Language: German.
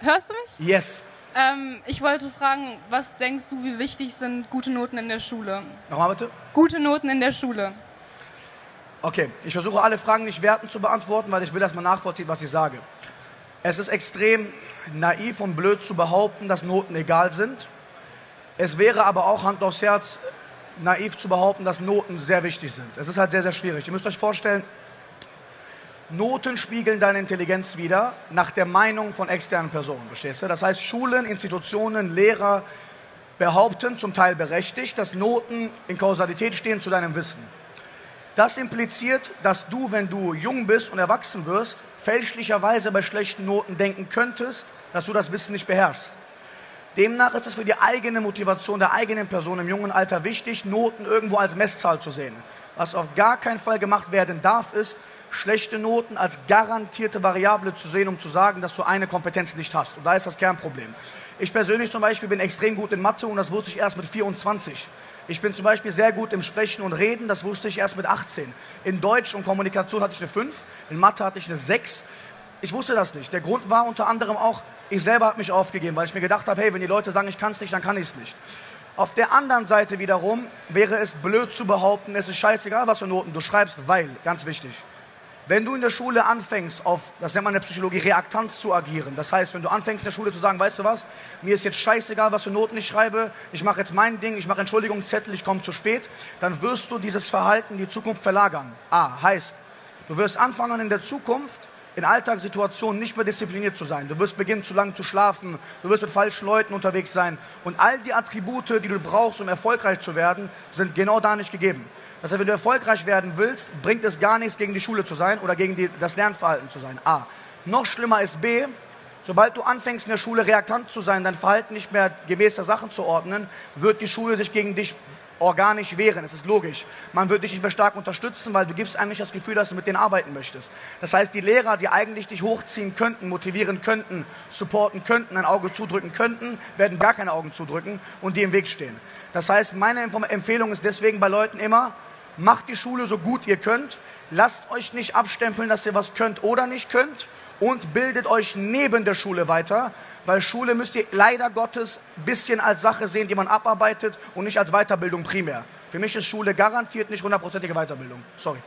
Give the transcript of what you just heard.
Hörst du mich? Yes. Ähm, ich wollte fragen, was denkst du, wie wichtig sind gute Noten in der Schule? Nochmal bitte. Gute Noten in der Schule. Okay, ich versuche alle Fragen nicht wertend zu beantworten, weil ich will, dass man nachvollzieht, was ich sage. Es ist extrem naiv und blöd zu behaupten, dass Noten egal sind. Es wäre aber auch Hand aufs Herz naiv zu behaupten, dass Noten sehr wichtig sind. Es ist halt sehr, sehr schwierig. Ihr müsst euch vorstellen, Noten spiegeln deine Intelligenz wieder nach der Meinung von externen Personen, verstehst du? Das heißt, Schulen, Institutionen, Lehrer behaupten, zum Teil berechtigt, dass Noten in Kausalität stehen zu deinem Wissen. Das impliziert, dass du, wenn du jung bist und erwachsen wirst, fälschlicherweise bei schlechten Noten denken könntest, dass du das Wissen nicht beherrschst. Demnach ist es für die eigene Motivation der eigenen Person im jungen Alter wichtig, Noten irgendwo als Messzahl zu sehen. Was auf gar keinen Fall gemacht werden darf, ist, schlechte Noten als garantierte Variable zu sehen, um zu sagen, dass du eine Kompetenz nicht hast. Und da ist das Kernproblem. Ich persönlich zum Beispiel bin extrem gut in Mathe und das wusste ich erst mit 24. Ich bin zum Beispiel sehr gut im Sprechen und Reden, das wusste ich erst mit 18. In Deutsch und Kommunikation hatte ich eine 5, in Mathe hatte ich eine 6. Ich wusste das nicht. Der Grund war unter anderem auch, ich selber habe mich aufgegeben, weil ich mir gedacht habe, hey, wenn die Leute sagen, ich kann es nicht, dann kann ich es nicht. Auf der anderen Seite wiederum wäre es blöd zu behaupten, es ist scheißegal, was für Noten du schreibst, weil, ganz wichtig, wenn du in der Schule anfängst, auf, das nennt man in der Psychologie, Reaktanz zu agieren, das heißt, wenn du anfängst in der Schule zu sagen, weißt du was, mir ist jetzt scheißegal, was für Noten ich schreibe, ich mache jetzt mein Ding, ich mache Entschuldigungszettel, ich komme zu spät, dann wirst du dieses Verhalten in die Zukunft verlagern. A, heißt, du wirst anfangen in der Zukunft in Alltagssituationen nicht mehr diszipliniert zu sein. Du wirst beginnen, zu lange zu schlafen, du wirst mit falschen Leuten unterwegs sein und all die Attribute, die du brauchst, um erfolgreich zu werden, sind genau da nicht gegeben. Das heißt, wenn du erfolgreich werden willst, bringt es gar nichts, gegen die Schule zu sein oder gegen die, das Lernverhalten zu sein. A. Noch schlimmer ist B. Sobald du anfängst, in der Schule reaktant zu sein, dein Verhalten nicht mehr gemäß der Sachen zu ordnen, wird die Schule sich gegen dich organisch wehren. Es ist logisch. Man wird dich nicht mehr stark unterstützen, weil du gibst eigentlich das Gefühl, dass du mit denen arbeiten möchtest. Das heißt, die Lehrer, die eigentlich dich hochziehen könnten, motivieren könnten, supporten könnten, ein Auge zudrücken könnten, werden gar keine Augen zudrücken und die im Weg stehen. Das heißt, meine Empfehlung ist deswegen bei Leuten immer, macht die Schule so gut ihr könnt, lasst euch nicht abstempeln, dass ihr was könnt oder nicht könnt und bildet euch neben der Schule weiter, weil Schule müsst ihr leider Gottes ein bisschen als Sache sehen, die man abarbeitet und nicht als Weiterbildung primär. Für mich ist Schule garantiert nicht hundertprozentige Weiterbildung. Sorry.